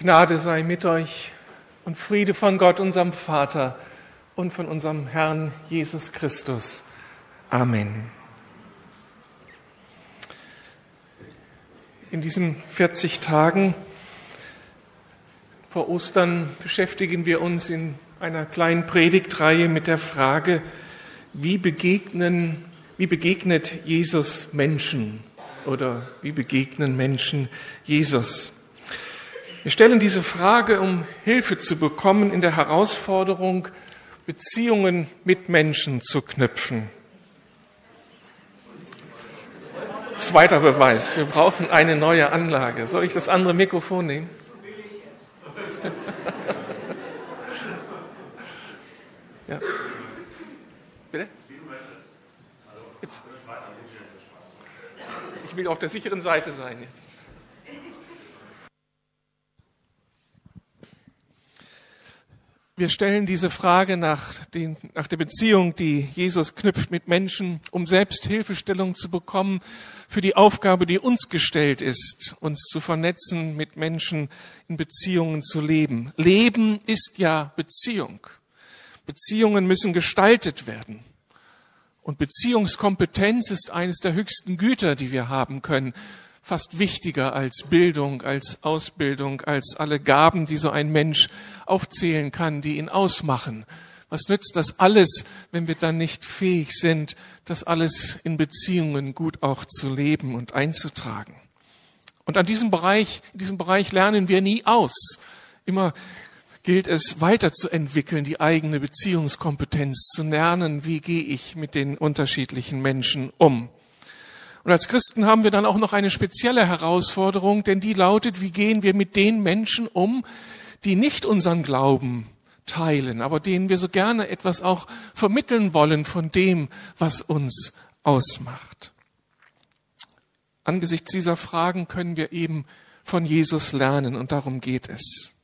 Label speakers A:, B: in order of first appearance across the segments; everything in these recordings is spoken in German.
A: Gnade sei mit euch und Friede von Gott, unserem Vater und von unserem Herrn Jesus Christus. Amen. In diesen 40 Tagen vor Ostern beschäftigen wir uns in einer kleinen Predigtreihe mit der Frage, wie begegnen, wie begegnet Jesus Menschen oder wie begegnen Menschen Jesus? Wir stellen diese Frage, um Hilfe zu bekommen in der Herausforderung, Beziehungen mit Menschen zu knüpfen. Zweiter Beweis, wir brauchen eine neue Anlage. Soll ich das andere Mikrofon nehmen? ja. Bitte? Jetzt. Ich will auf der sicheren Seite sein jetzt. Wir stellen diese Frage nach, den, nach der Beziehung, die Jesus knüpft mit Menschen, um selbst Hilfestellung zu bekommen für die Aufgabe, die uns gestellt ist, uns zu vernetzen, mit Menschen in Beziehungen zu leben. Leben ist ja Beziehung. Beziehungen müssen gestaltet werden. Und Beziehungskompetenz ist eines der höchsten Güter, die wir haben können fast wichtiger als Bildung, als Ausbildung, als alle Gaben, die so ein Mensch aufzählen kann, die ihn ausmachen. Was nützt das alles, wenn wir dann nicht fähig sind, das alles in Beziehungen gut auch zu leben und einzutragen? Und an diesem Bereich, in diesem Bereich lernen wir nie aus. Immer gilt es weiterzuentwickeln, die eigene Beziehungskompetenz zu lernen. Wie gehe ich mit den unterschiedlichen Menschen um? Und als Christen haben wir dann auch noch eine spezielle Herausforderung, denn die lautet, wie gehen wir mit den Menschen um, die nicht unseren Glauben teilen, aber denen wir so gerne etwas auch vermitteln wollen von dem, was uns ausmacht. Angesichts dieser Fragen können wir eben von Jesus lernen und darum geht es.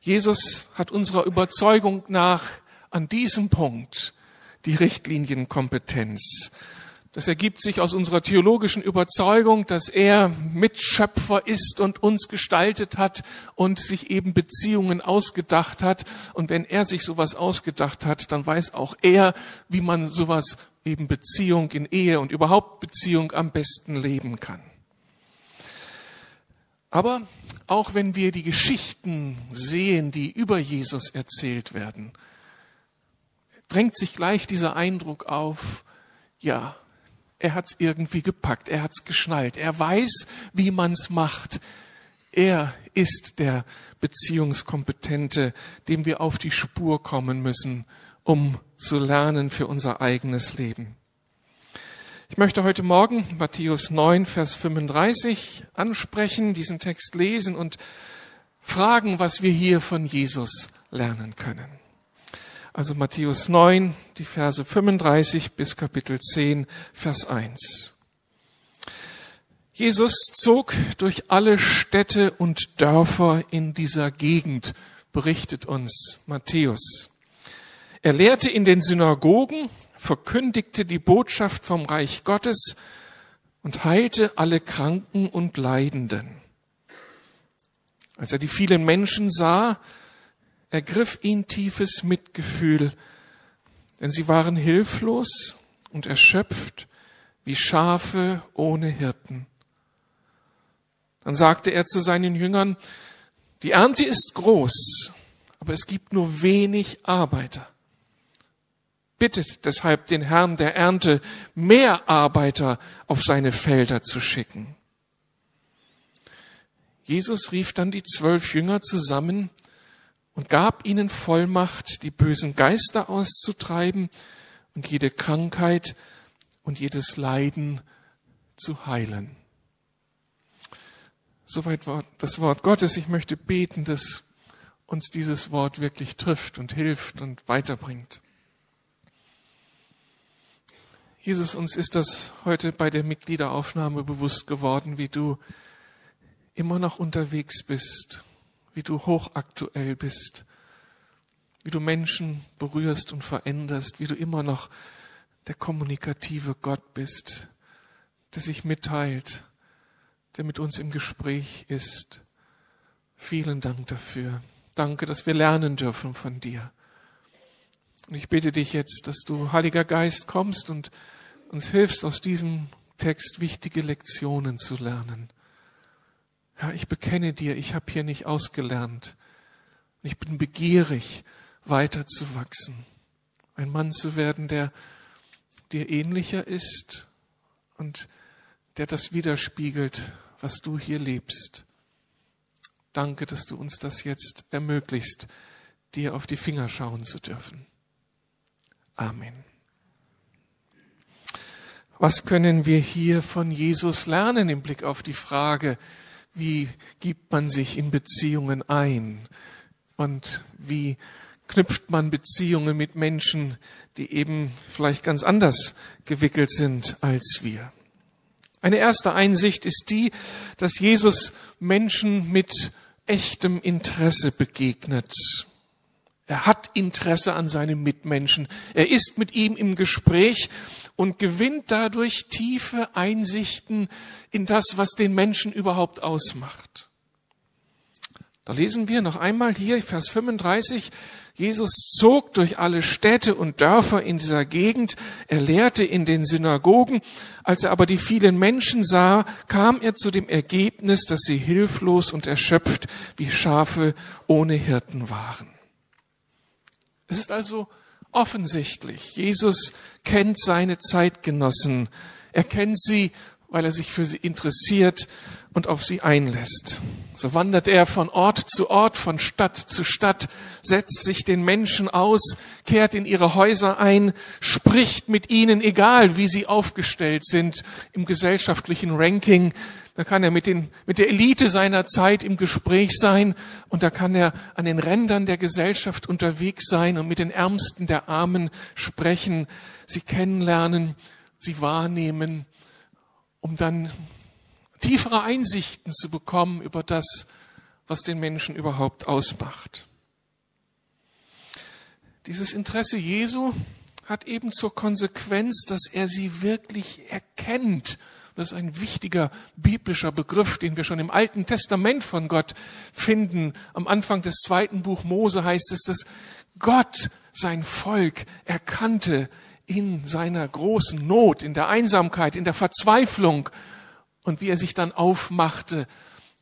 A: Jesus hat unserer Überzeugung nach an diesem Punkt die Richtlinienkompetenz. Das ergibt sich aus unserer theologischen Überzeugung, dass er Mitschöpfer ist und uns gestaltet hat und sich eben Beziehungen ausgedacht hat. Und wenn er sich sowas ausgedacht hat, dann weiß auch er, wie man sowas eben Beziehung in Ehe und überhaupt Beziehung am besten leben kann. Aber auch wenn wir die Geschichten sehen, die über Jesus erzählt werden, drängt sich gleich dieser Eindruck auf, ja, er hat's irgendwie gepackt, er hat's geschnallt, er weiß, wie man's macht. Er ist der Beziehungskompetente, dem wir auf die Spur kommen müssen, um zu lernen für unser eigenes Leben. Ich möchte heute Morgen Matthäus 9, Vers 35 ansprechen, diesen Text lesen und fragen, was wir hier von Jesus lernen können. Also Matthäus 9, die Verse 35 bis Kapitel 10, Vers 1. Jesus zog durch alle Städte und Dörfer in dieser Gegend, berichtet uns Matthäus. Er lehrte in den Synagogen, verkündigte die Botschaft vom Reich Gottes und heilte alle Kranken und Leidenden. Als er die vielen Menschen sah, ergriff ihn tiefes Mitgefühl, denn sie waren hilflos und erschöpft wie Schafe ohne Hirten. Dann sagte er zu seinen Jüngern, die Ernte ist groß, aber es gibt nur wenig Arbeiter. Bittet deshalb den Herrn der Ernte, mehr Arbeiter auf seine Felder zu schicken. Jesus rief dann die zwölf Jünger zusammen und gab ihnen Vollmacht, die bösen Geister auszutreiben und jede Krankheit und jedes Leiden zu heilen. Soweit das Wort Gottes. Ich möchte beten, dass uns dieses Wort wirklich trifft und hilft und weiterbringt. Jesus, uns ist das heute bei der Mitgliederaufnahme bewusst geworden, wie du immer noch unterwegs bist wie du hochaktuell bist, wie du Menschen berührst und veränderst, wie du immer noch der kommunikative Gott bist, der sich mitteilt, der mit uns im Gespräch ist. Vielen Dank dafür. Danke, dass wir lernen dürfen von dir. Und ich bitte dich jetzt, dass du, Heiliger Geist, kommst und uns hilfst, aus diesem Text wichtige Lektionen zu lernen. Ja, ich bekenne dir, ich habe hier nicht ausgelernt. Ich bin begierig, weiter zu wachsen. Ein Mann zu werden, der dir ähnlicher ist und der das widerspiegelt, was du hier lebst. Danke, dass du uns das jetzt ermöglicht, dir auf die Finger schauen zu dürfen. Amen. Was können wir hier von Jesus lernen im Blick auf die Frage, wie gibt man sich in Beziehungen ein und wie knüpft man Beziehungen mit Menschen, die eben vielleicht ganz anders gewickelt sind als wir. Eine erste Einsicht ist die, dass Jesus Menschen mit echtem Interesse begegnet. Er hat Interesse an seinem Mitmenschen. Er ist mit ihm im Gespräch und gewinnt dadurch tiefe Einsichten in das, was den Menschen überhaupt ausmacht. Da lesen wir noch einmal hier, Vers 35, Jesus zog durch alle Städte und Dörfer in dieser Gegend, er lehrte in den Synagogen. Als er aber die vielen Menschen sah, kam er zu dem Ergebnis, dass sie hilflos und erschöpft wie Schafe ohne Hirten waren. Es ist also offensichtlich, Jesus kennt seine Zeitgenossen. Er kennt sie, weil er sich für sie interessiert und auf sie einlässt. So wandert er von Ort zu Ort, von Stadt zu Stadt, setzt sich den Menschen aus, kehrt in ihre Häuser ein, spricht mit ihnen, egal wie sie aufgestellt sind im gesellschaftlichen Ranking. Da kann er mit, den, mit der Elite seiner Zeit im Gespräch sein und da kann er an den Rändern der Gesellschaft unterwegs sein und mit den Ärmsten der Armen sprechen, sie kennenlernen, sie wahrnehmen, um dann tiefere Einsichten zu bekommen über das, was den Menschen überhaupt ausmacht. Dieses Interesse Jesu hat eben zur Konsequenz, dass er sie wirklich erkennt. Das ist ein wichtiger biblischer Begriff, den wir schon im Alten Testament von Gott finden. Am Anfang des zweiten Buch Mose heißt es, dass Gott sein Volk erkannte in seiner großen Not, in der Einsamkeit, in der Verzweiflung und wie er sich dann aufmachte,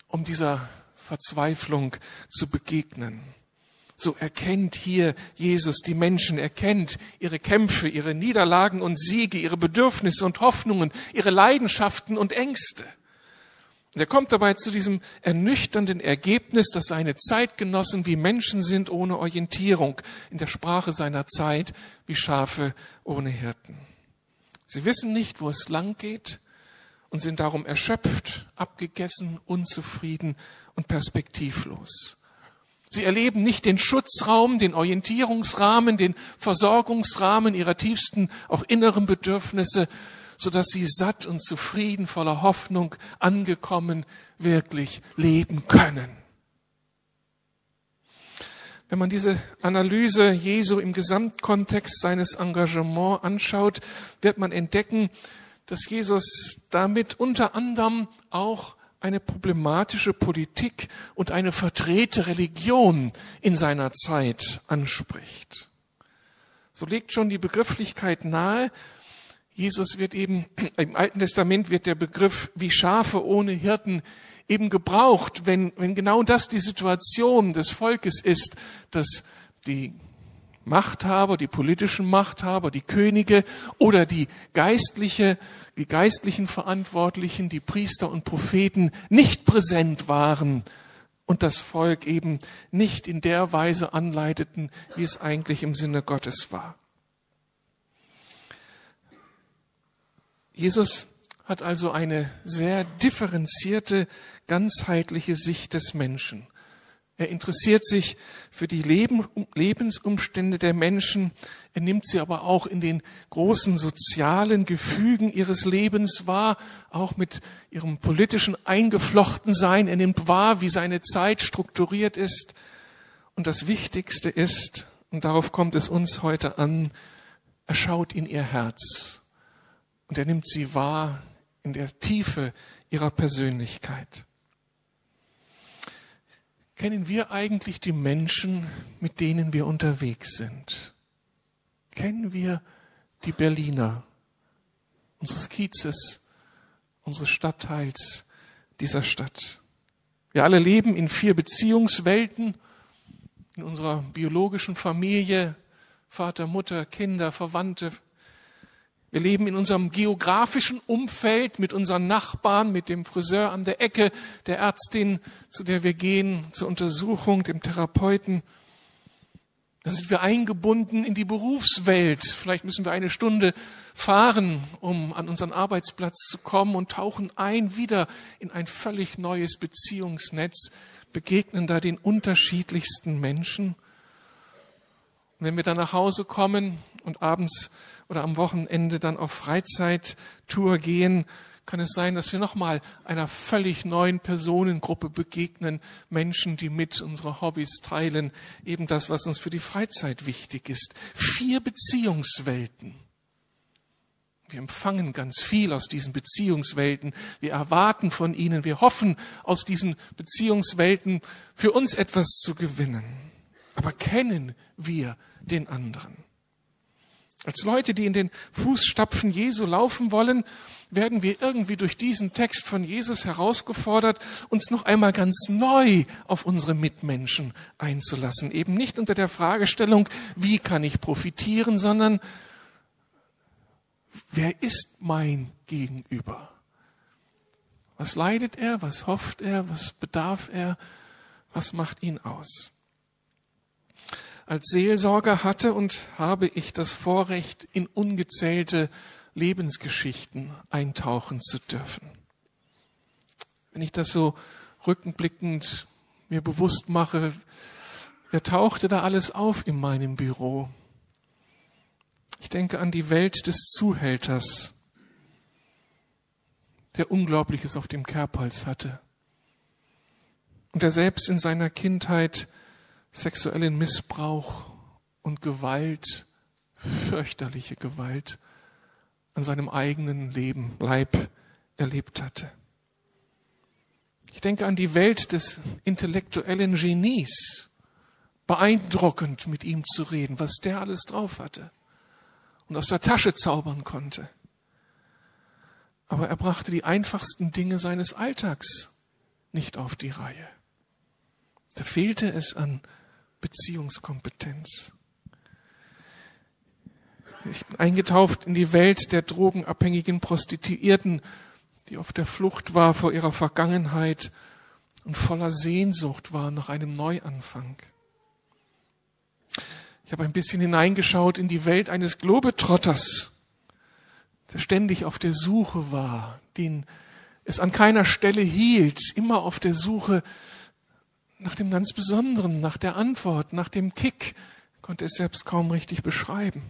A: um dieser Verzweiflung zu begegnen. So erkennt hier Jesus die Menschen, erkennt ihre Kämpfe, ihre Niederlagen und Siege, ihre Bedürfnisse und Hoffnungen, ihre Leidenschaften und Ängste. Und er kommt dabei zu diesem ernüchternden Ergebnis, dass seine Zeitgenossen wie Menschen sind ohne Orientierung, in der Sprache seiner Zeit wie Schafe ohne Hirten. Sie wissen nicht, wo es lang geht, und sind darum erschöpft, abgegessen, unzufrieden und perspektivlos. Sie erleben nicht den Schutzraum, den Orientierungsrahmen, den Versorgungsrahmen ihrer tiefsten, auch inneren Bedürfnisse, so dass sie satt und zufrieden, voller Hoffnung, angekommen, wirklich leben können. Wenn man diese Analyse Jesu im Gesamtkontext seines Engagements anschaut, wird man entdecken, dass Jesus damit unter anderem auch eine problematische Politik und eine verdrehte Religion in seiner Zeit anspricht. So legt schon die Begrifflichkeit nahe, Jesus wird eben, im Alten Testament wird der Begriff wie Schafe ohne Hirten eben gebraucht, wenn, wenn genau das die Situation des Volkes ist, dass die Machthaber, die politischen Machthaber, die Könige oder die geistliche, die geistlichen Verantwortlichen, die Priester und Propheten nicht präsent waren und das Volk eben nicht in der Weise anleiteten, wie es eigentlich im Sinne Gottes war. Jesus hat also eine sehr differenzierte, ganzheitliche Sicht des Menschen. Er interessiert sich für die Leben, Lebensumstände der Menschen. Er nimmt sie aber auch in den großen sozialen Gefügen ihres Lebens wahr, auch mit ihrem politischen Eingeflochtensein. Er nimmt wahr, wie seine Zeit strukturiert ist. Und das Wichtigste ist, und darauf kommt es uns heute an, er schaut in ihr Herz und er nimmt sie wahr in der Tiefe ihrer Persönlichkeit. Kennen wir eigentlich die Menschen, mit denen wir unterwegs sind? Kennen wir die Berliner, unseres Kiezes, unseres Stadtteils, dieser Stadt? Wir alle leben in vier Beziehungswelten, in unserer biologischen Familie, Vater, Mutter, Kinder, Verwandte, wir leben in unserem geografischen Umfeld mit unseren Nachbarn, mit dem Friseur an der Ecke, der Ärztin, zu der wir gehen, zur Untersuchung, dem Therapeuten. Dann sind wir eingebunden in die Berufswelt. Vielleicht müssen wir eine Stunde fahren, um an unseren Arbeitsplatz zu kommen und tauchen ein wieder in ein völlig neues Beziehungsnetz, begegnen da den unterschiedlichsten Menschen. Und wenn wir dann nach Hause kommen und abends oder am Wochenende dann auf Freizeittour gehen, kann es sein, dass wir nochmal einer völlig neuen Personengruppe begegnen, Menschen, die mit unsere Hobbys teilen, eben das, was uns für die Freizeit wichtig ist. Vier Beziehungswelten. Wir empfangen ganz viel aus diesen Beziehungswelten. Wir erwarten von ihnen, wir hoffen aus diesen Beziehungswelten für uns etwas zu gewinnen. Aber kennen wir den anderen? Als Leute, die in den Fußstapfen Jesu laufen wollen, werden wir irgendwie durch diesen Text von Jesus herausgefordert, uns noch einmal ganz neu auf unsere Mitmenschen einzulassen. Eben nicht unter der Fragestellung, wie kann ich profitieren, sondern wer ist mein Gegenüber? Was leidet er? Was hofft er? Was bedarf er? Was macht ihn aus? Als Seelsorger hatte und habe ich das Vorrecht, in ungezählte Lebensgeschichten eintauchen zu dürfen. Wenn ich das so rückenblickend mir bewusst mache, wer tauchte da alles auf in meinem Büro? Ich denke an die Welt des Zuhälters, der Unglaubliches auf dem Kerbhals hatte und der selbst in seiner Kindheit sexuellen Missbrauch und Gewalt, fürchterliche Gewalt an seinem eigenen Leben, Leib erlebt hatte. Ich denke an die Welt des intellektuellen Genies. Beeindruckend mit ihm zu reden, was der alles drauf hatte und aus der Tasche zaubern konnte. Aber er brachte die einfachsten Dinge seines Alltags nicht auf die Reihe. Da fehlte es an Beziehungskompetenz. Ich bin eingetaucht in die Welt der drogenabhängigen Prostituierten, die auf der Flucht war vor ihrer Vergangenheit und voller Sehnsucht war nach einem Neuanfang. Ich habe ein bisschen hineingeschaut in die Welt eines Globetrotters, der ständig auf der Suche war, den es an keiner Stelle hielt, immer auf der Suche nach dem ganz Besonderen, nach der Antwort, nach dem Kick, konnte es selbst kaum richtig beschreiben.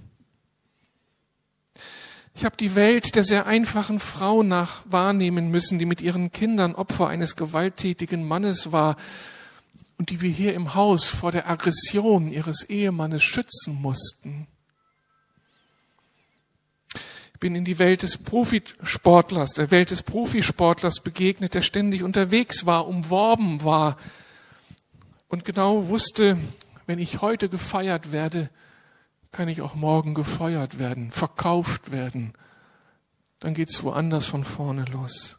A: Ich habe die Welt der sehr einfachen Frau nach wahrnehmen müssen, die mit ihren Kindern Opfer eines gewalttätigen Mannes war und die wir hier im Haus vor der Aggression ihres Ehemannes schützen mussten. Ich bin in die Welt des Profisportlers, der Welt des Profisportlers begegnet, der ständig unterwegs war, umworben war, und genau wusste, wenn ich heute gefeiert werde, kann ich auch morgen gefeuert werden, verkauft werden. Dann geht's woanders von vorne los.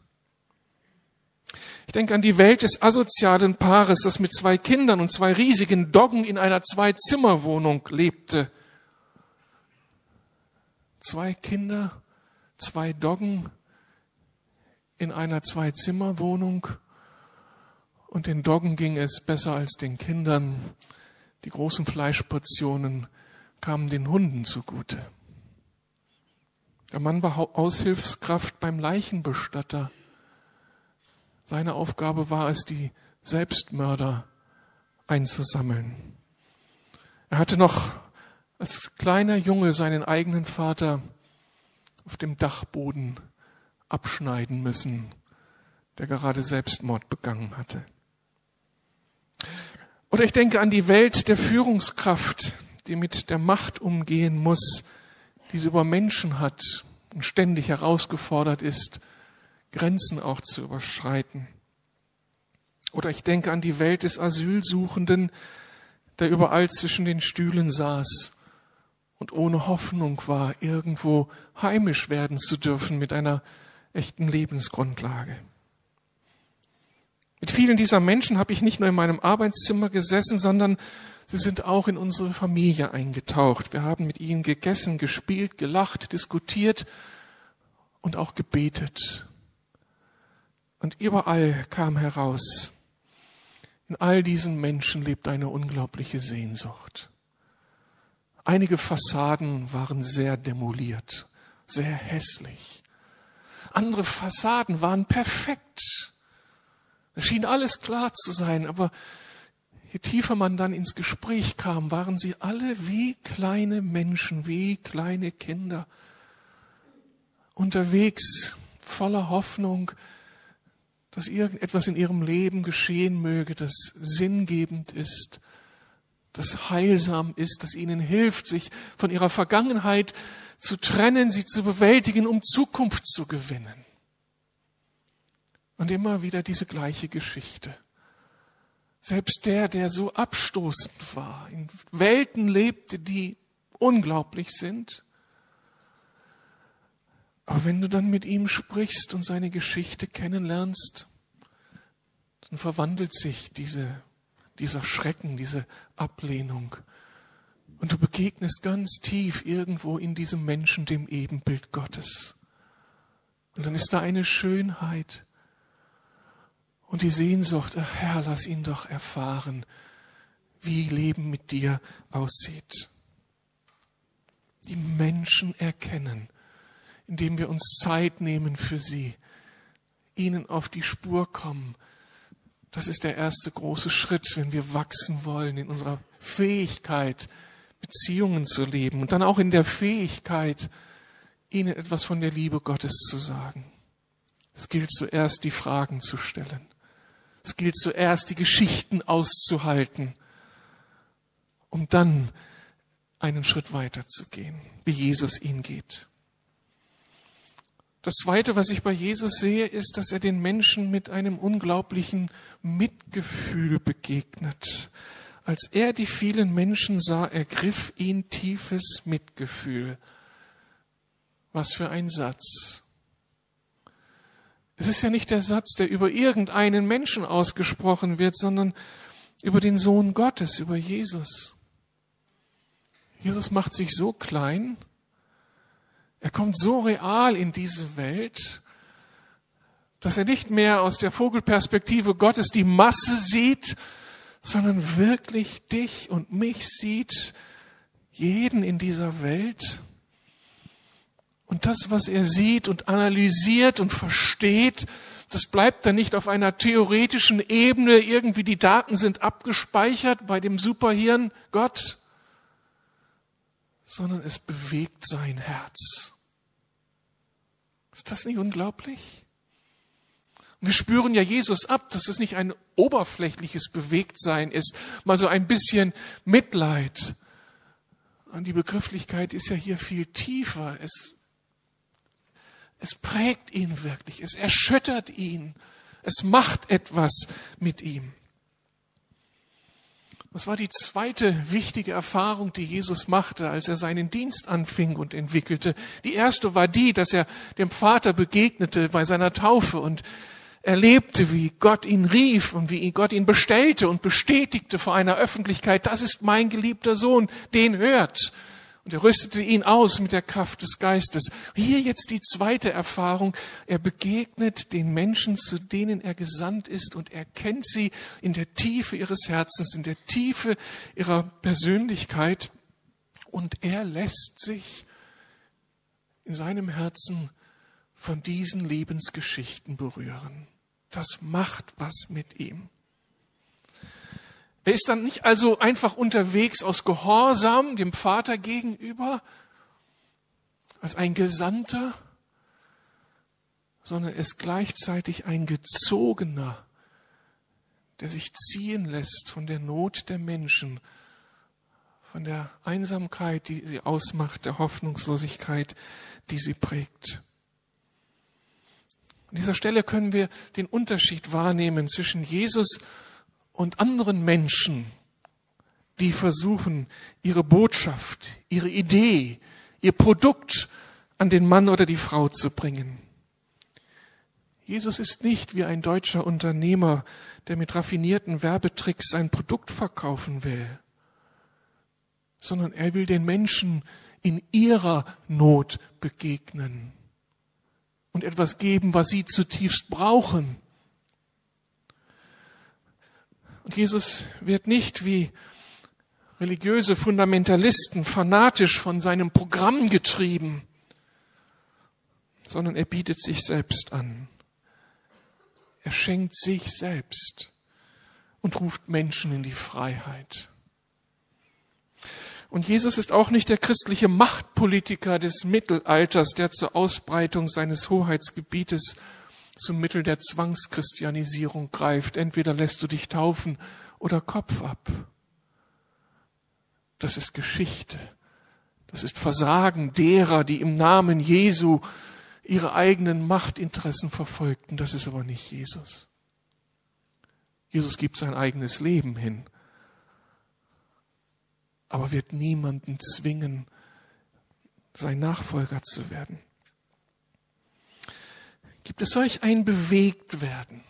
A: Ich denke an die Welt des asozialen Paares, das mit zwei Kindern und zwei riesigen Doggen in einer Zwei-Zimmer-Wohnung lebte. Zwei Kinder, zwei Doggen in einer Zwei-Zimmer-Wohnung und den Doggen ging es besser als den Kindern. Die großen Fleischportionen kamen den Hunden zugute. Der Mann war Aushilfskraft beim Leichenbestatter. Seine Aufgabe war es, die Selbstmörder einzusammeln. Er hatte noch als kleiner Junge seinen eigenen Vater auf dem Dachboden abschneiden müssen, der gerade Selbstmord begangen hatte. Oder ich denke an die Welt der Führungskraft, die mit der Macht umgehen muss, die sie über Menschen hat und ständig herausgefordert ist, Grenzen auch zu überschreiten. Oder ich denke an die Welt des Asylsuchenden, der überall zwischen den Stühlen saß und ohne Hoffnung war, irgendwo heimisch werden zu dürfen mit einer echten Lebensgrundlage. Mit vielen dieser Menschen habe ich nicht nur in meinem Arbeitszimmer gesessen, sondern sie sind auch in unsere Familie eingetaucht. Wir haben mit ihnen gegessen, gespielt, gelacht, diskutiert und auch gebetet. Und überall kam heraus, in all diesen Menschen lebt eine unglaubliche Sehnsucht. Einige Fassaden waren sehr demoliert, sehr hässlich. Andere Fassaden waren perfekt. Es schien alles klar zu sein, aber je tiefer man dann ins Gespräch kam, waren sie alle wie kleine Menschen, wie kleine Kinder unterwegs, voller Hoffnung, dass irgendetwas in ihrem Leben geschehen möge, das sinngebend ist, das heilsam ist, das ihnen hilft, sich von ihrer Vergangenheit zu trennen, sie zu bewältigen, um Zukunft zu gewinnen. Und immer wieder diese gleiche Geschichte. Selbst der, der so abstoßend war, in Welten lebte, die unglaublich sind. Aber wenn du dann mit ihm sprichst und seine Geschichte kennenlernst, dann verwandelt sich diese, dieser Schrecken, diese Ablehnung. Und du begegnest ganz tief irgendwo in diesem Menschen dem Ebenbild Gottes. Und dann ist da eine Schönheit, und die Sehnsucht, ach Herr, lass ihn doch erfahren, wie Leben mit dir aussieht. Die Menschen erkennen, indem wir uns Zeit nehmen für sie, ihnen auf die Spur kommen. Das ist der erste große Schritt, wenn wir wachsen wollen in unserer Fähigkeit, Beziehungen zu leben und dann auch in der Fähigkeit, ihnen etwas von der Liebe Gottes zu sagen. Es gilt zuerst, die Fragen zu stellen. Es gilt zuerst, die Geschichten auszuhalten, um dann einen Schritt weiter zu gehen, wie Jesus ihn geht. Das Zweite, was ich bei Jesus sehe, ist, dass er den Menschen mit einem unglaublichen Mitgefühl begegnet. Als er die vielen Menschen sah, ergriff ihn tiefes Mitgefühl. Was für ein Satz. Es ist ja nicht der Satz, der über irgendeinen Menschen ausgesprochen wird, sondern über den Sohn Gottes, über Jesus. Jesus macht sich so klein, er kommt so real in diese Welt, dass er nicht mehr aus der Vogelperspektive Gottes die Masse sieht, sondern wirklich dich und mich sieht, jeden in dieser Welt und das, was er sieht und analysiert und versteht, das bleibt dann nicht auf einer theoretischen Ebene, irgendwie die Daten sind abgespeichert bei dem Superhirn Gott, sondern es bewegt sein Herz. Ist das nicht unglaublich? wir spüren ja Jesus ab, dass es nicht ein oberflächliches Bewegtsein ist, mal so ein bisschen Mitleid. Und die Begrifflichkeit ist ja hier viel tiefer. Es es prägt ihn wirklich, es erschüttert ihn, es macht etwas mit ihm. Das war die zweite wichtige Erfahrung, die Jesus machte, als er seinen Dienst anfing und entwickelte. Die erste war die, dass er dem Vater begegnete bei seiner Taufe und erlebte, wie Gott ihn rief und wie Gott ihn bestellte und bestätigte vor einer Öffentlichkeit, das ist mein geliebter Sohn, den hört. Und er rüstete ihn aus mit der Kraft des Geistes. Hier jetzt die zweite Erfahrung. Er begegnet den Menschen, zu denen er gesandt ist und er kennt sie in der Tiefe ihres Herzens, in der Tiefe ihrer Persönlichkeit. Und er lässt sich in seinem Herzen von diesen Lebensgeschichten berühren. Das macht was mit ihm. Er ist dann nicht also einfach unterwegs aus Gehorsam dem Vater gegenüber, als ein Gesandter, sondern er ist gleichzeitig ein Gezogener, der sich ziehen lässt von der Not der Menschen, von der Einsamkeit, die sie ausmacht, der Hoffnungslosigkeit, die sie prägt. An dieser Stelle können wir den Unterschied wahrnehmen zwischen Jesus und anderen Menschen, die versuchen, ihre Botschaft, ihre Idee, ihr Produkt an den Mann oder die Frau zu bringen. Jesus ist nicht wie ein deutscher Unternehmer, der mit raffinierten Werbetricks sein Produkt verkaufen will, sondern er will den Menschen in ihrer Not begegnen und etwas geben, was sie zutiefst brauchen. Jesus wird nicht wie religiöse Fundamentalisten fanatisch von seinem Programm getrieben, sondern er bietet sich selbst an. Er schenkt sich selbst und ruft Menschen in die Freiheit. Und Jesus ist auch nicht der christliche Machtpolitiker des Mittelalters, der zur Ausbreitung seines Hoheitsgebietes zum Mittel der Zwangschristianisierung greift. Entweder lässt du dich taufen oder Kopf ab. Das ist Geschichte. Das ist Versagen derer, die im Namen Jesu ihre eigenen Machtinteressen verfolgten. Das ist aber nicht Jesus. Jesus gibt sein eigenes Leben hin, aber wird niemanden zwingen, sein Nachfolger zu werden. Gibt es solch ein Bewegtwerden,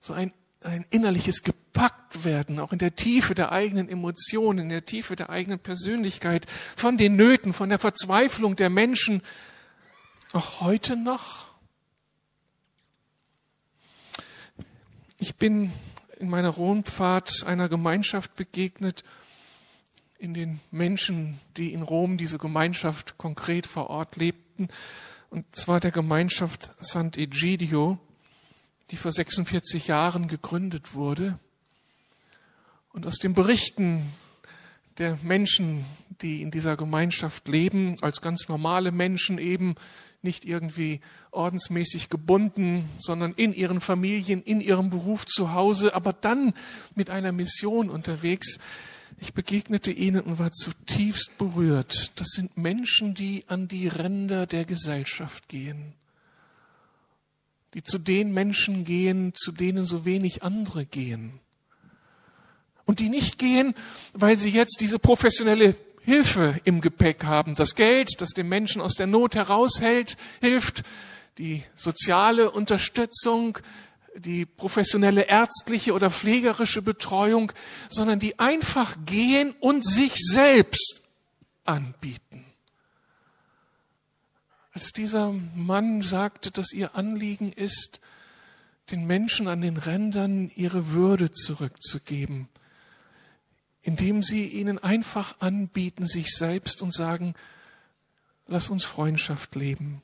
A: so ein, ein innerliches Gepacktwerden, auch in der Tiefe der eigenen Emotionen, in der Tiefe der eigenen Persönlichkeit, von den Nöten, von der Verzweiflung der Menschen, auch heute noch? Ich bin in meiner Rundfahrt einer Gemeinschaft begegnet, in den Menschen, die in Rom diese Gemeinschaft konkret vor Ort lebten, und zwar der Gemeinschaft Sant'Egidio, die vor 46 Jahren gegründet wurde. Und aus den Berichten der Menschen, die in dieser Gemeinschaft leben, als ganz normale Menschen eben, nicht irgendwie ordensmäßig gebunden, sondern in ihren Familien, in ihrem Beruf zu Hause, aber dann mit einer Mission unterwegs. Ich begegnete ihnen und war zutiefst berührt. Das sind Menschen, die an die Ränder der Gesellschaft gehen, die zu den Menschen gehen, zu denen so wenig andere gehen. Und die nicht gehen, weil sie jetzt diese professionelle Hilfe im Gepäck haben. Das Geld, das den Menschen aus der Not heraushält, hilft. Die soziale Unterstützung, die professionelle ärztliche oder pflegerische Betreuung, sondern die einfach gehen und sich selbst anbieten. Als dieser Mann sagte, dass ihr Anliegen ist, den Menschen an den Rändern ihre Würde zurückzugeben, indem sie ihnen einfach anbieten, sich selbst und sagen, lass uns Freundschaft leben.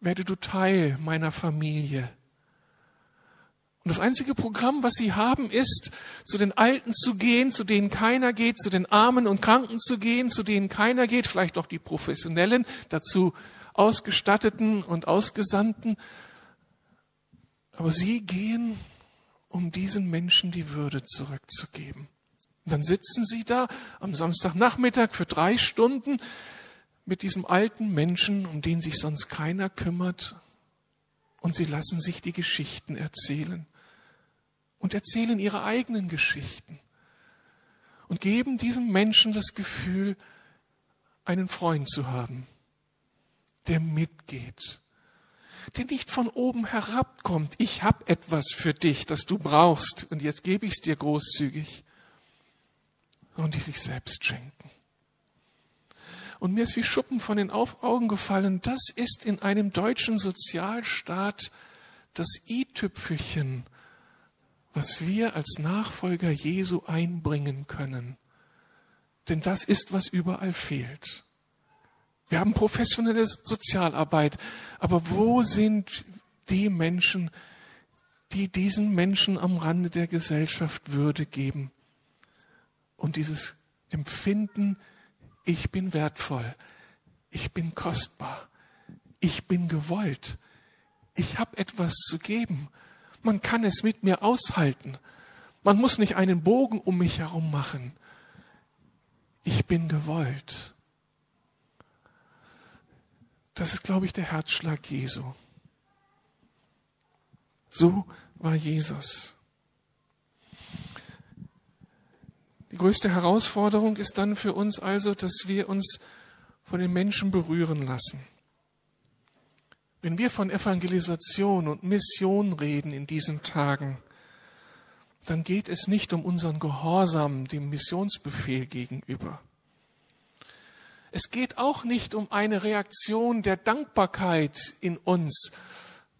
A: Werde du Teil meiner Familie. Und das einzige Programm, was sie haben, ist, zu den Alten zu gehen, zu denen keiner geht, zu den Armen und Kranken zu gehen, zu denen keiner geht, vielleicht auch die Professionellen, dazu Ausgestatteten und Ausgesandten. Aber sie gehen, um diesen Menschen die Würde zurückzugeben. Und dann sitzen sie da am Samstagnachmittag für drei Stunden mit diesem alten Menschen, um den sich sonst keiner kümmert, und sie lassen sich die Geschichten erzählen und erzählen ihre eigenen Geschichten und geben diesem Menschen das Gefühl, einen Freund zu haben, der mitgeht, der nicht von oben herabkommt. Ich habe etwas für dich, das du brauchst, und jetzt gebe ich es dir großzügig, sondern die sich selbst schenken. Und mir ist wie Schuppen von den Augen gefallen, das ist in einem deutschen Sozialstaat das i-Tüpfelchen, was wir als Nachfolger Jesu einbringen können. Denn das ist, was überall fehlt. Wir haben professionelle Sozialarbeit, aber wo sind die Menschen, die diesen Menschen am Rande der Gesellschaft Würde geben? und dieses Empfinden, ich bin wertvoll, ich bin kostbar, ich bin gewollt, ich habe etwas zu geben. Man kann es mit mir aushalten. Man muss nicht einen Bogen um mich herum machen. Ich bin gewollt. Das ist, glaube ich, der Herzschlag Jesu. So war Jesus. Die größte Herausforderung ist dann für uns also, dass wir uns von den Menschen berühren lassen. Wenn wir von Evangelisation und Mission reden in diesen Tagen, dann geht es nicht um unseren Gehorsam dem Missionsbefehl gegenüber. Es geht auch nicht um eine Reaktion der Dankbarkeit in uns.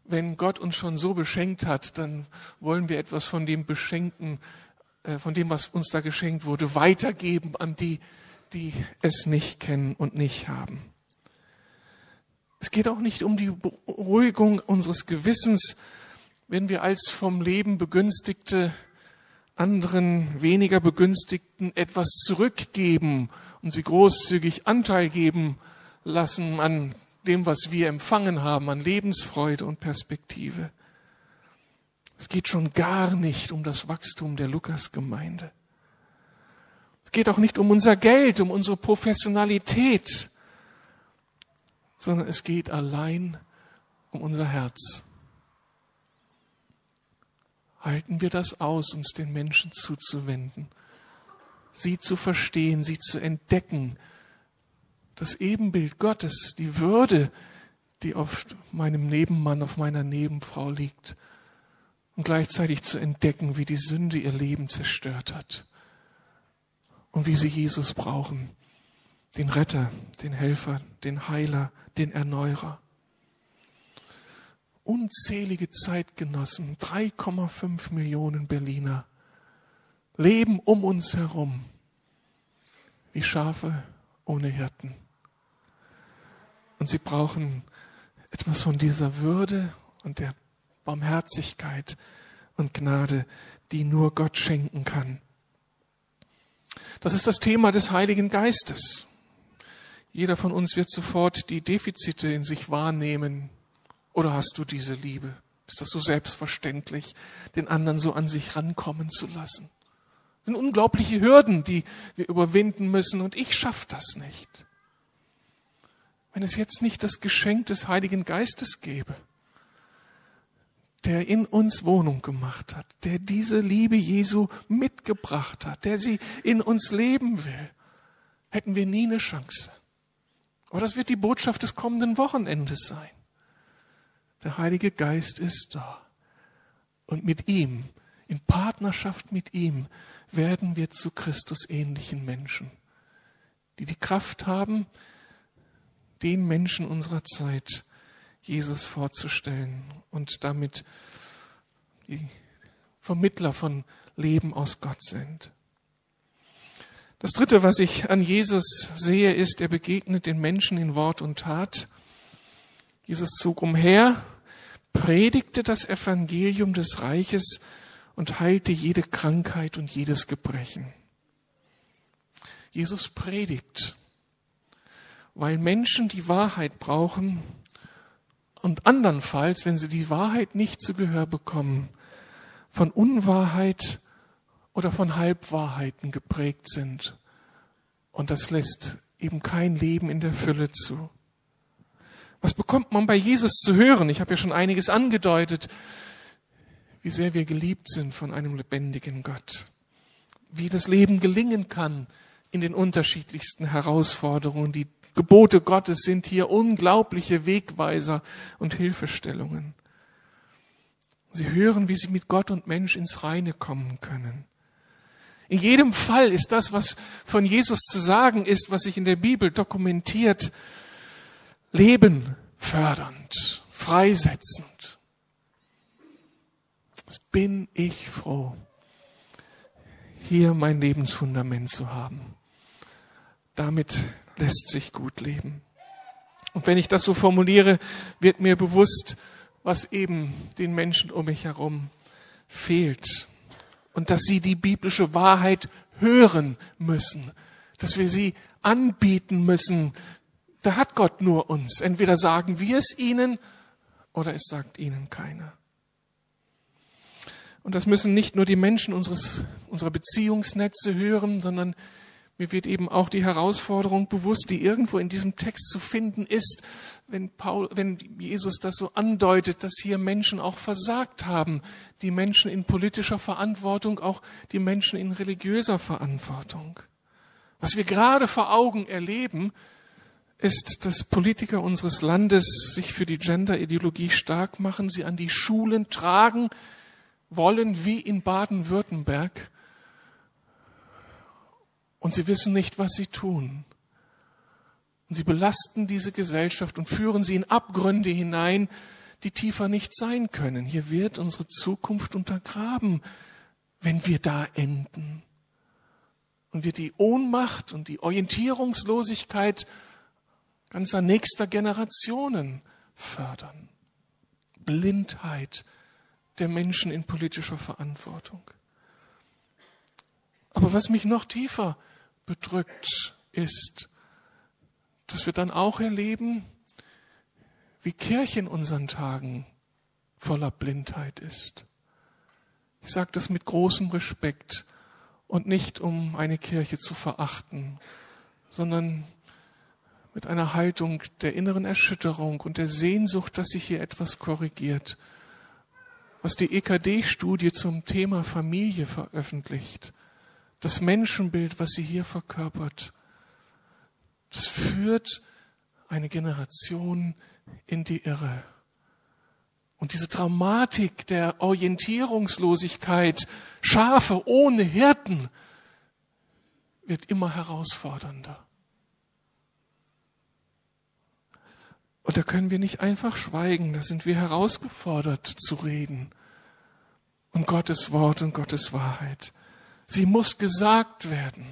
A: Wenn Gott uns schon so beschenkt hat, dann wollen wir etwas von dem Beschenken, äh, von dem, was uns da geschenkt wurde, weitergeben an die, die es nicht kennen und nicht haben. Es geht auch nicht um die Beruhigung unseres Gewissens, wenn wir als vom Leben begünstigte anderen weniger Begünstigten etwas zurückgeben und sie großzügig Anteil geben lassen an dem, was wir empfangen haben, an Lebensfreude und Perspektive. Es geht schon gar nicht um das Wachstum der Lukasgemeinde. Es geht auch nicht um unser Geld, um unsere Professionalität, sondern es geht allein um unser Herz. Halten wir das aus, uns den Menschen zuzuwenden, sie zu verstehen, sie zu entdecken, das Ebenbild Gottes, die Würde, die auf meinem Nebenmann, auf meiner Nebenfrau liegt, und gleichzeitig zu entdecken, wie die Sünde ihr Leben zerstört hat. Und wie sie Jesus brauchen, den Retter, den Helfer, den Heiler, den Erneuerer unzählige Zeitgenossen, 3,5 Millionen Berliner, leben um uns herum wie Schafe ohne Hirten. Und sie brauchen etwas von dieser Würde und der Barmherzigkeit und Gnade, die nur Gott schenken kann. Das ist das Thema des Heiligen Geistes. Jeder von uns wird sofort die Defizite in sich wahrnehmen, oder hast du diese Liebe? Ist das so selbstverständlich, den anderen so an sich rankommen zu lassen? Das sind unglaubliche Hürden, die wir überwinden müssen und ich schaffe das nicht. Wenn es jetzt nicht das Geschenk des Heiligen Geistes gäbe, der in uns Wohnung gemacht hat, der diese Liebe Jesu mitgebracht hat, der sie in uns leben will, hätten wir nie eine Chance. Aber das wird die Botschaft des kommenden Wochenendes sein. Der Heilige Geist ist da. Und mit ihm, in Partnerschaft mit ihm, werden wir zu Christus ähnlichen Menschen, die die Kraft haben, den Menschen unserer Zeit Jesus vorzustellen und damit die Vermittler von Leben aus Gott sind. Das Dritte, was ich an Jesus sehe, ist, er begegnet den Menschen in Wort und Tat. Jesus zog umher predigte das Evangelium des Reiches und heilte jede Krankheit und jedes Gebrechen. Jesus predigt, weil Menschen die Wahrheit brauchen und andernfalls, wenn sie die Wahrheit nicht zu Gehör bekommen, von Unwahrheit oder von Halbwahrheiten geprägt sind. Und das lässt eben kein Leben in der Fülle zu. Was bekommt man bei Jesus zu hören? Ich habe ja schon einiges angedeutet, wie sehr wir geliebt sind von einem lebendigen Gott, wie das Leben gelingen kann in den unterschiedlichsten Herausforderungen. Die Gebote Gottes sind hier unglaubliche Wegweiser und Hilfestellungen. Sie hören, wie sie mit Gott und Mensch ins Reine kommen können. In jedem Fall ist das, was von Jesus zu sagen ist, was sich in der Bibel dokumentiert, Leben fördernd, freisetzend. Jetzt bin ich froh, hier mein Lebensfundament zu haben. Damit lässt sich gut leben. Und wenn ich das so formuliere, wird mir bewusst, was eben den Menschen um mich herum fehlt. Und dass sie die biblische Wahrheit hören müssen, dass wir sie anbieten müssen, da hat Gott nur uns. Entweder sagen wir es ihnen oder es sagt ihnen keiner. Und das müssen nicht nur die Menschen unseres, unserer Beziehungsnetze hören, sondern Mir wird eben auch die Herausforderung bewusst, die irgendwo in diesem Text zu finden ist, wenn, Paul, wenn Jesus das so andeutet, dass hier Menschen auch versagt haben, die Menschen in politischer Verantwortung, auch die Menschen in religiöser Verantwortung. Was wir gerade vor Augen erleben, ist, dass Politiker unseres Landes sich für die Gender-Ideologie stark machen, sie an die Schulen tragen wollen, wie in Baden-Württemberg, und sie wissen nicht, was sie tun. Und sie belasten diese Gesellschaft und führen sie in Abgründe hinein, die tiefer nicht sein können. Hier wird unsere Zukunft untergraben, wenn wir da enden. Und wir die Ohnmacht und die Orientierungslosigkeit ganzer nächster Generationen fördern. Blindheit der Menschen in politischer Verantwortung. Aber was mich noch tiefer bedrückt, ist, dass wir dann auch erleben, wie Kirche in unseren Tagen voller Blindheit ist. Ich sage das mit großem Respekt und nicht um eine Kirche zu verachten, sondern mit einer Haltung der inneren Erschütterung und der Sehnsucht, dass sich hier etwas korrigiert. Was die EKD-Studie zum Thema Familie veröffentlicht, das Menschenbild, was sie hier verkörpert, das führt eine Generation in die Irre. Und diese Dramatik der Orientierungslosigkeit, Schafe ohne Hirten, wird immer herausfordernder. Und da können wir nicht einfach schweigen, da sind wir herausgefordert zu reden. Und Gottes Wort und Gottes Wahrheit. Sie muss gesagt werden.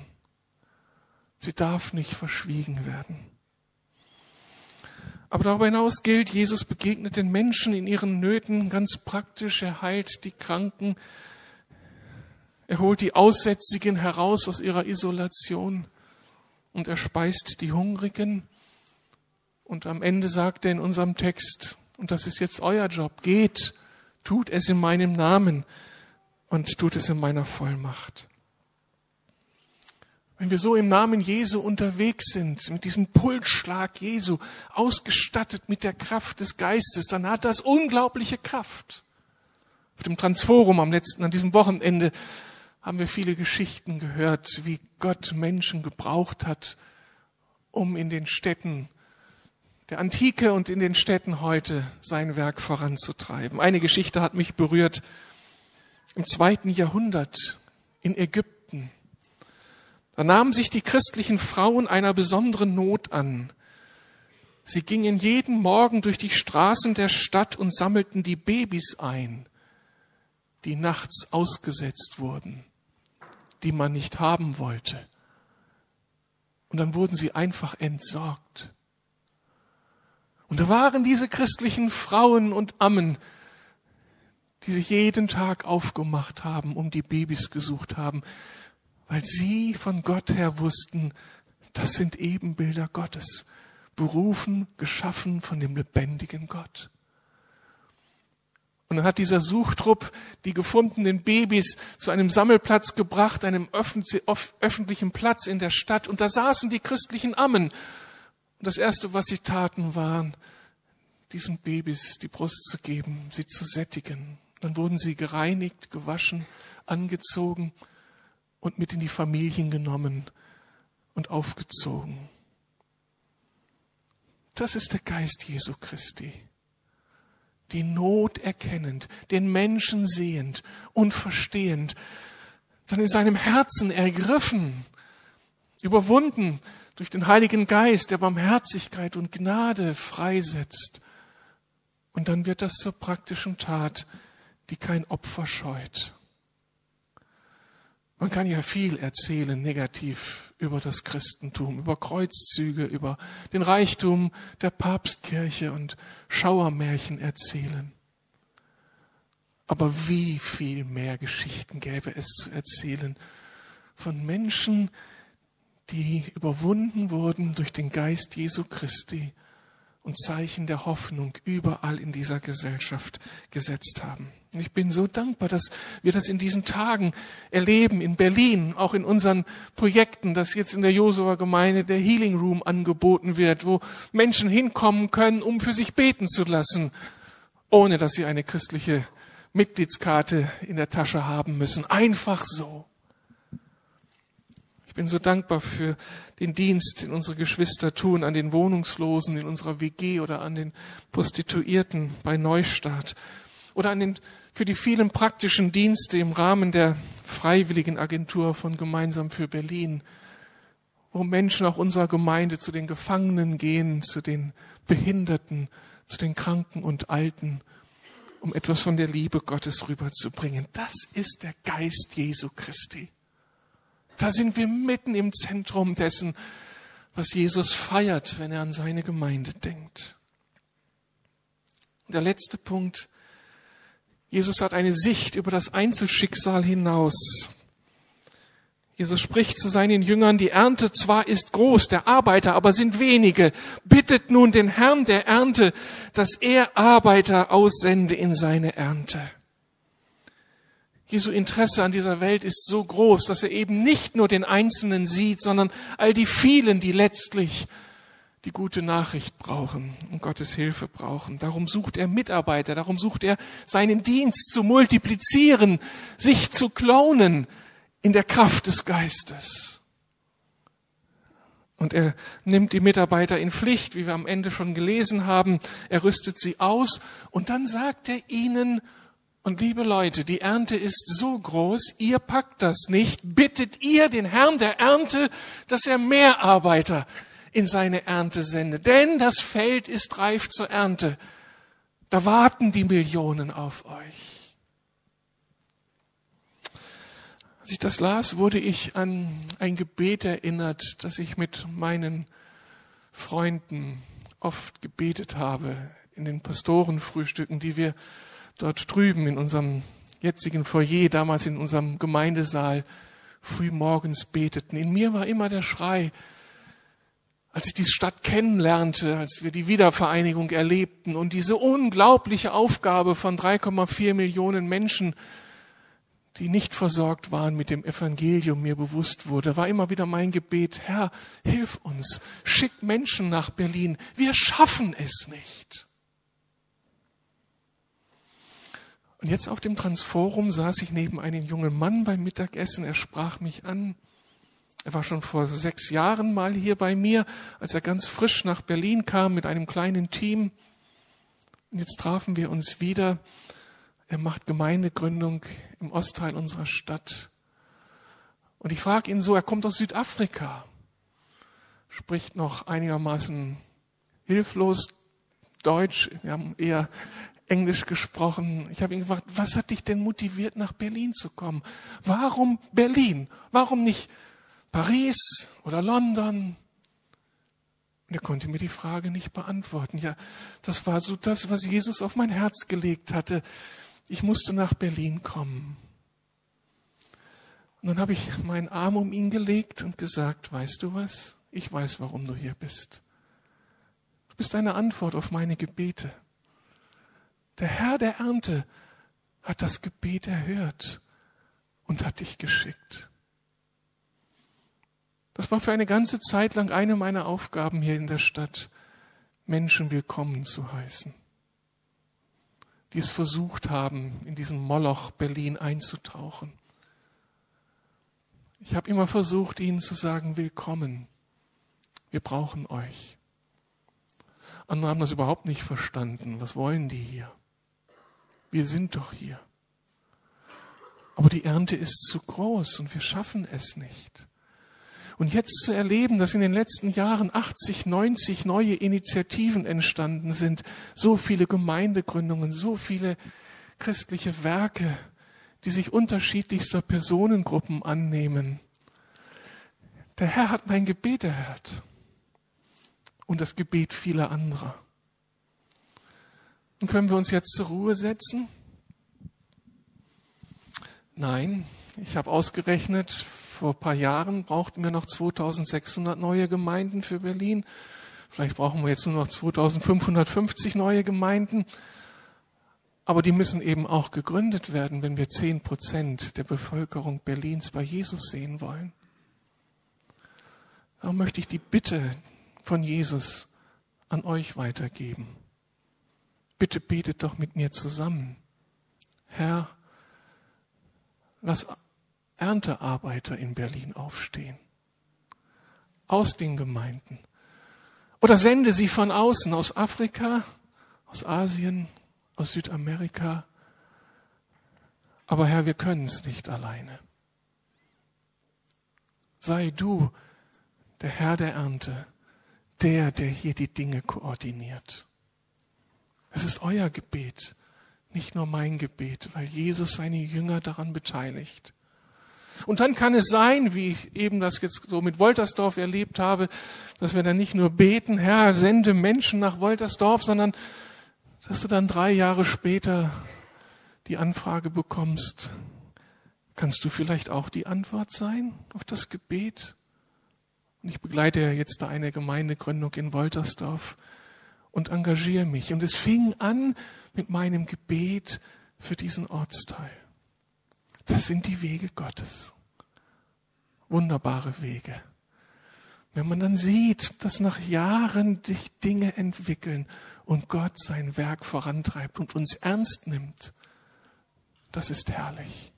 A: Sie darf nicht verschwiegen werden. Aber darüber hinaus gilt, Jesus begegnet den Menschen in ihren Nöten ganz praktisch. Er heilt die Kranken. Er holt die Aussätzigen heraus aus ihrer Isolation und er speist die Hungrigen. Und am Ende sagt er in unserem Text, und das ist jetzt euer Job, geht, tut es in meinem Namen und tut es in meiner Vollmacht. Wenn wir so im Namen Jesu unterwegs sind, mit diesem Pulsschlag Jesu, ausgestattet mit der Kraft des Geistes, dann hat das unglaubliche Kraft. Auf dem Transforum am letzten, an diesem Wochenende haben wir viele Geschichten gehört, wie Gott Menschen gebraucht hat, um in den Städten der Antike und in den Städten heute sein Werk voranzutreiben. Eine Geschichte hat mich berührt. Im zweiten Jahrhundert in Ägypten da nahmen sich die christlichen Frauen einer besonderen Not an. Sie gingen jeden Morgen durch die Straßen der Stadt und sammelten die Babys ein, die nachts ausgesetzt wurden, die man nicht haben wollte. Und dann wurden sie einfach entsorgt. Und da waren diese christlichen Frauen und Ammen, die sich jeden Tag aufgemacht haben, um die Babys gesucht haben weil sie von Gott her wussten, das sind Ebenbilder Gottes, berufen, geschaffen von dem lebendigen Gott. Und dann hat dieser Suchtrupp die gefundenen Babys zu einem Sammelplatz gebracht, einem öffentlichen Platz in der Stadt. Und da saßen die christlichen Ammen. Und das Erste, was sie taten, war, diesen Babys die Brust zu geben, sie zu sättigen. Dann wurden sie gereinigt, gewaschen, angezogen und mit in die Familien genommen und aufgezogen. Das ist der Geist Jesu Christi. Die Not erkennend, den Menschen sehend und verstehend, dann in seinem Herzen ergriffen, überwunden durch den Heiligen Geist, der Barmherzigkeit und Gnade freisetzt. Und dann wird das zur praktischen Tat, die kein Opfer scheut. Man kann ja viel erzählen negativ über das Christentum, über Kreuzzüge, über den Reichtum der Papstkirche und Schauermärchen erzählen. Aber wie viel mehr Geschichten gäbe es zu erzählen von Menschen, die überwunden wurden durch den Geist Jesu Christi und Zeichen der Hoffnung überall in dieser Gesellschaft gesetzt haben. Ich bin so dankbar, dass wir das in diesen Tagen erleben, in Berlin, auch in unseren Projekten, dass jetzt in der Josua Gemeinde der Healing Room angeboten wird, wo Menschen hinkommen können, um für sich beten zu lassen, ohne dass sie eine christliche Mitgliedskarte in der Tasche haben müssen. Einfach so. Ich bin so dankbar für den Dienst, den unsere Geschwister tun an den Wohnungslosen in unserer WG oder an den Prostituierten bei Neustart oder an den, für die vielen praktischen Dienste im Rahmen der Freiwilligen Agentur von Gemeinsam für Berlin, wo Menschen auch unserer Gemeinde zu den Gefangenen gehen, zu den Behinderten, zu den Kranken und Alten, um etwas von der Liebe Gottes rüberzubringen. Das ist der Geist Jesu Christi. Da sind wir mitten im Zentrum dessen, was Jesus feiert, wenn er an seine Gemeinde denkt. Der letzte Punkt. Jesus hat eine Sicht über das Einzelschicksal hinaus. Jesus spricht zu seinen Jüngern, die Ernte zwar ist groß, der Arbeiter aber sind wenige. Bittet nun den Herrn der Ernte, dass er Arbeiter aussende in seine Ernte. Jesu Interesse an dieser Welt ist so groß, dass er eben nicht nur den Einzelnen sieht, sondern all die vielen, die letztlich die gute Nachricht brauchen und Gottes Hilfe brauchen. Darum sucht er Mitarbeiter, darum sucht er seinen Dienst zu multiplizieren, sich zu klonen in der Kraft des Geistes. Und er nimmt die Mitarbeiter in Pflicht, wie wir am Ende schon gelesen haben. Er rüstet sie aus und dann sagt er ihnen, und liebe Leute, die Ernte ist so groß, ihr packt das nicht. Bittet ihr den Herrn der Ernte, dass er mehr Arbeiter in seine Ernte sendet. Denn das Feld ist reif zur Ernte. Da warten die Millionen auf euch. Als ich das las, wurde ich an ein Gebet erinnert, das ich mit meinen Freunden oft gebetet habe in den Pastorenfrühstücken, die wir dort drüben in unserem jetzigen Foyer, damals in unserem Gemeindesaal, früh morgens beteten. In mir war immer der Schrei, als ich die Stadt kennenlernte, als wir die Wiedervereinigung erlebten und diese unglaubliche Aufgabe von 3,4 Millionen Menschen, die nicht versorgt waren mit dem Evangelium, mir bewusst wurde, war immer wieder mein Gebet, Herr, hilf uns, schick Menschen nach Berlin, wir schaffen es nicht. Und jetzt auf dem Transforum saß ich neben einem jungen Mann beim Mittagessen. Er sprach mich an. Er war schon vor sechs Jahren mal hier bei mir, als er ganz frisch nach Berlin kam mit einem kleinen Team. Und jetzt trafen wir uns wieder. Er macht Gemeindegründung im Ostteil unserer Stadt. Und ich frage ihn so, er kommt aus Südafrika, spricht noch einigermaßen hilflos Deutsch. Wir haben eher Englisch gesprochen. Ich habe ihn gefragt, was hat dich denn motiviert, nach Berlin zu kommen? Warum Berlin? Warum nicht Paris oder London? Und er konnte mir die Frage nicht beantworten. Ja, das war so das, was Jesus auf mein Herz gelegt hatte. Ich musste nach Berlin kommen. Und dann habe ich meinen Arm um ihn gelegt und gesagt, weißt du was? Ich weiß, warum du hier bist. Du bist eine Antwort auf meine Gebete. Der Herr der Ernte hat das Gebet erhört und hat dich geschickt. Das war für eine ganze Zeit lang eine meiner Aufgaben hier in der Stadt, Menschen willkommen zu heißen, die es versucht haben, in diesen Moloch Berlin einzutauchen. Ich habe immer versucht, ihnen zu sagen, willkommen, wir brauchen euch. Andere haben das überhaupt nicht verstanden. Was wollen die hier? Wir sind doch hier. Aber die Ernte ist zu groß und wir schaffen es nicht. Und jetzt zu erleben, dass in den letzten Jahren 80, 90 neue Initiativen entstanden sind, so viele Gemeindegründungen, so viele christliche Werke, die sich unterschiedlichster Personengruppen annehmen. Der Herr hat mein Gebet erhört und das Gebet vieler anderer. Und können wir uns jetzt zur Ruhe setzen? Nein, ich habe ausgerechnet, vor ein paar Jahren brauchten wir noch 2600 neue Gemeinden für Berlin. Vielleicht brauchen wir jetzt nur noch 2550 neue Gemeinden. Aber die müssen eben auch gegründet werden, wenn wir zehn Prozent der Bevölkerung Berlins bei Jesus sehen wollen. Darum möchte ich die Bitte von Jesus an euch weitergeben. Bitte betet doch mit mir zusammen. Herr, lass Erntearbeiter in Berlin aufstehen. Aus den Gemeinden. Oder sende sie von außen, aus Afrika, aus Asien, aus Südamerika. Aber Herr, wir können es nicht alleine. Sei du der Herr der Ernte, der, der hier die Dinge koordiniert. Es ist euer Gebet, nicht nur mein Gebet, weil Jesus seine Jünger daran beteiligt. Und dann kann es sein, wie ich eben das jetzt so mit Woltersdorf erlebt habe, dass wir dann nicht nur beten, Herr, sende Menschen nach Woltersdorf, sondern dass du dann drei Jahre später die Anfrage bekommst, kannst du vielleicht auch die Antwort sein auf das Gebet? Und ich begleite ja jetzt da eine Gemeindegründung in Woltersdorf und engagiere mich. Und es fing an mit meinem Gebet für diesen Ortsteil. Das sind die Wege Gottes. Wunderbare Wege. Wenn man dann sieht, dass nach Jahren sich Dinge entwickeln und Gott sein Werk vorantreibt und uns ernst nimmt, das ist herrlich.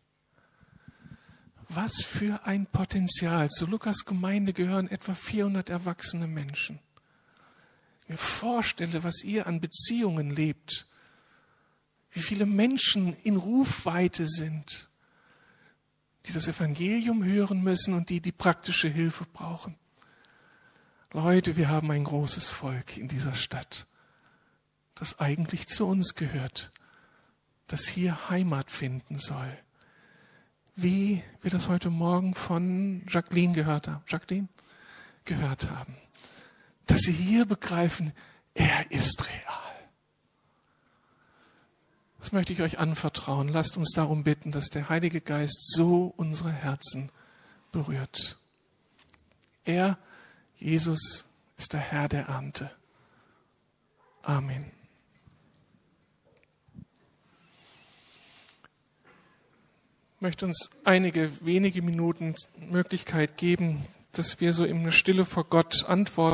A: Was für ein Potenzial. Zu Lukas Gemeinde gehören etwa 400 erwachsene Menschen. Mir vorstelle, was ihr an Beziehungen lebt, wie viele Menschen in Rufweite sind, die das Evangelium hören müssen und die die praktische Hilfe brauchen. Leute, wir haben ein großes Volk in dieser Stadt, das eigentlich zu uns gehört, das hier Heimat finden soll. Wie wir das heute Morgen von Jacqueline gehört haben. Jacqueline? Gehört haben. Dass sie hier begreifen, er ist real. Das möchte ich euch anvertrauen. Lasst uns darum bitten, dass der Heilige Geist so unsere Herzen berührt. Er, Jesus, ist der Herr der Ernte. Amen. Ich möchte uns einige wenige Minuten Möglichkeit geben, dass wir so in der Stille vor Gott antworten.